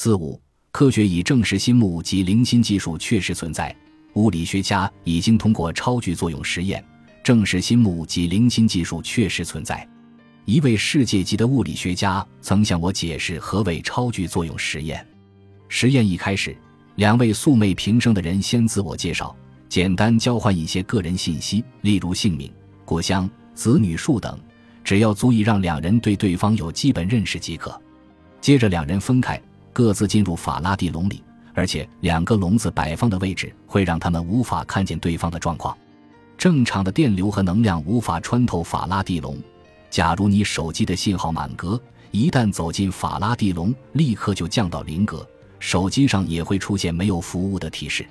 四五，科学已证实心目及灵心技术确实存在。物理学家已经通过超距作用实验证实心目及灵心技术确实存在。一位世界级的物理学家曾向我解释何为超距作用实验。实验一开始，两位素昧平生的人先自我介绍，简单交换一些个人信息，例如姓名、故乡、子女数等，只要足以让两人对对方有基本认识即可。接着两人分开，各自进入法拉第笼里，而且两个笼子摆放的位置会让他们无法看见对方的状况。正常的电流和能量无法穿透法拉第笼。假如你手机的信号满格，一旦走进法拉第笼，立刻就降到零格，手机上也会出现没有服务的提示。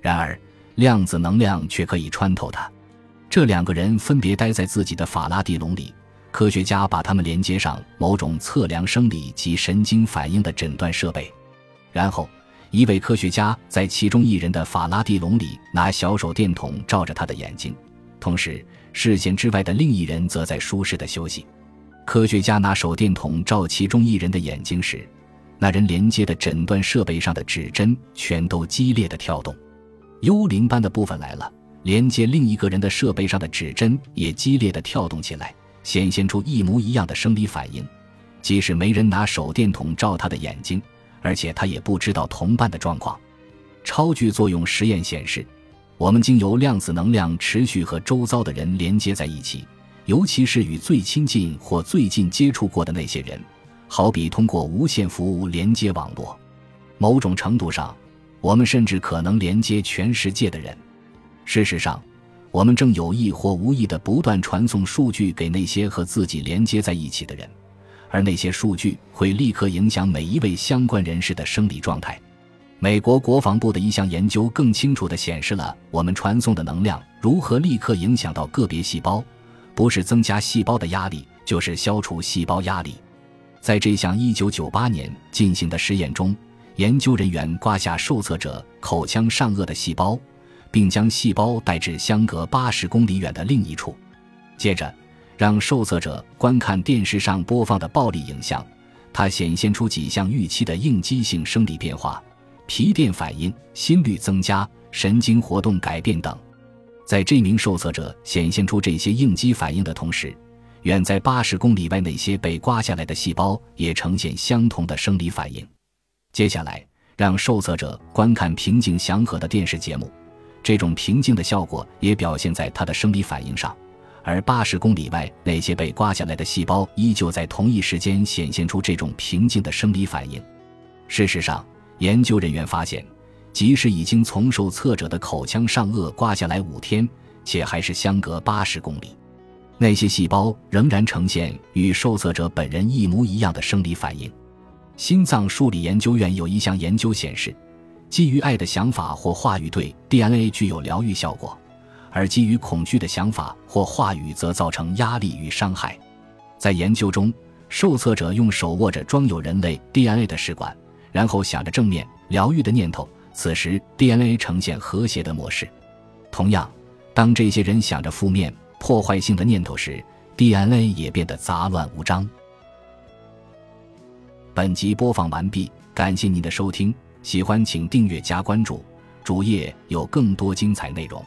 然而，量子能量却可以穿透它。这两个人分别待在自己的法拉第笼里，科学家把他们连接上某种测量生理及神经反应的诊断设备。然后，一位科学家在其中一人的法拉第笼里拿小手电筒照着他的眼睛，同时。视线之外的另一人则在舒适的休息。科学家拿手电筒照其中一人的眼睛时，那人连接的诊断设备上的指针全都激烈的跳动。幽灵般的部分来了，连接另一个人的设备上的指针也激烈的跳动起来，显现出一模一样的生理反应。即使没人拿手电筒照他的眼睛，而且他也不知道同伴的状况。超距作用实验显示。我们经由量子能量持续和周遭的人连接在一起，尤其是与最亲近或最近接触过的那些人，好比通过无线服务连接网络。某种程度上，我们甚至可能连接全世界的人。事实上，我们正有意或无意地不断传送数据给那些和自己连接在一起的人，而那些数据会立刻影响每一位相关人士的生理状态。美国国防部的一项研究更清楚地显示了我们传送的能量如何立刻影响到个别细胞，不是增加细胞的压力，就是消除细胞压力。在这项1998年进行的实验中，研究人员刮下受测者口腔上颚的细胞，并将细胞带至相隔80公里远的另一处，接着让受测者观看电视上播放的暴力影像，它显现出几项预期的应激性生理变化。皮电反应、心率增加、神经活动改变等，在这名受测者显现出这些应激反应的同时，远在八十公里外那些被刮下来的细胞也呈现相同的生理反应。接下来，让受测者观看平静祥和的电视节目，这种平静的效果也表现在他的生理反应上，而八十公里外那些被刮下来的细胞依旧在同一时间显现出这种平静的生理反应。事实上，研究人员发现，即使已经从受测者的口腔上颚刮下来五天，且还是相隔八十公里，那些细胞仍然呈现与受测者本人一模一样的生理反应。心脏数理研究院有一项研究显示，基于爱的想法或话语对 DNA 具有疗愈效果，而基于恐惧的想法或话语则造成压力与伤害。在研究中，受测者用手握着装有人类 DNA 的试管。然后想着正面疗愈的念头，此时 DNA 呈现和谐的模式。同样，当这些人想着负面破坏性的念头时，DNA 也变得杂乱无章。本集播放完毕，感谢您的收听，喜欢请订阅加关注，主页有更多精彩内容。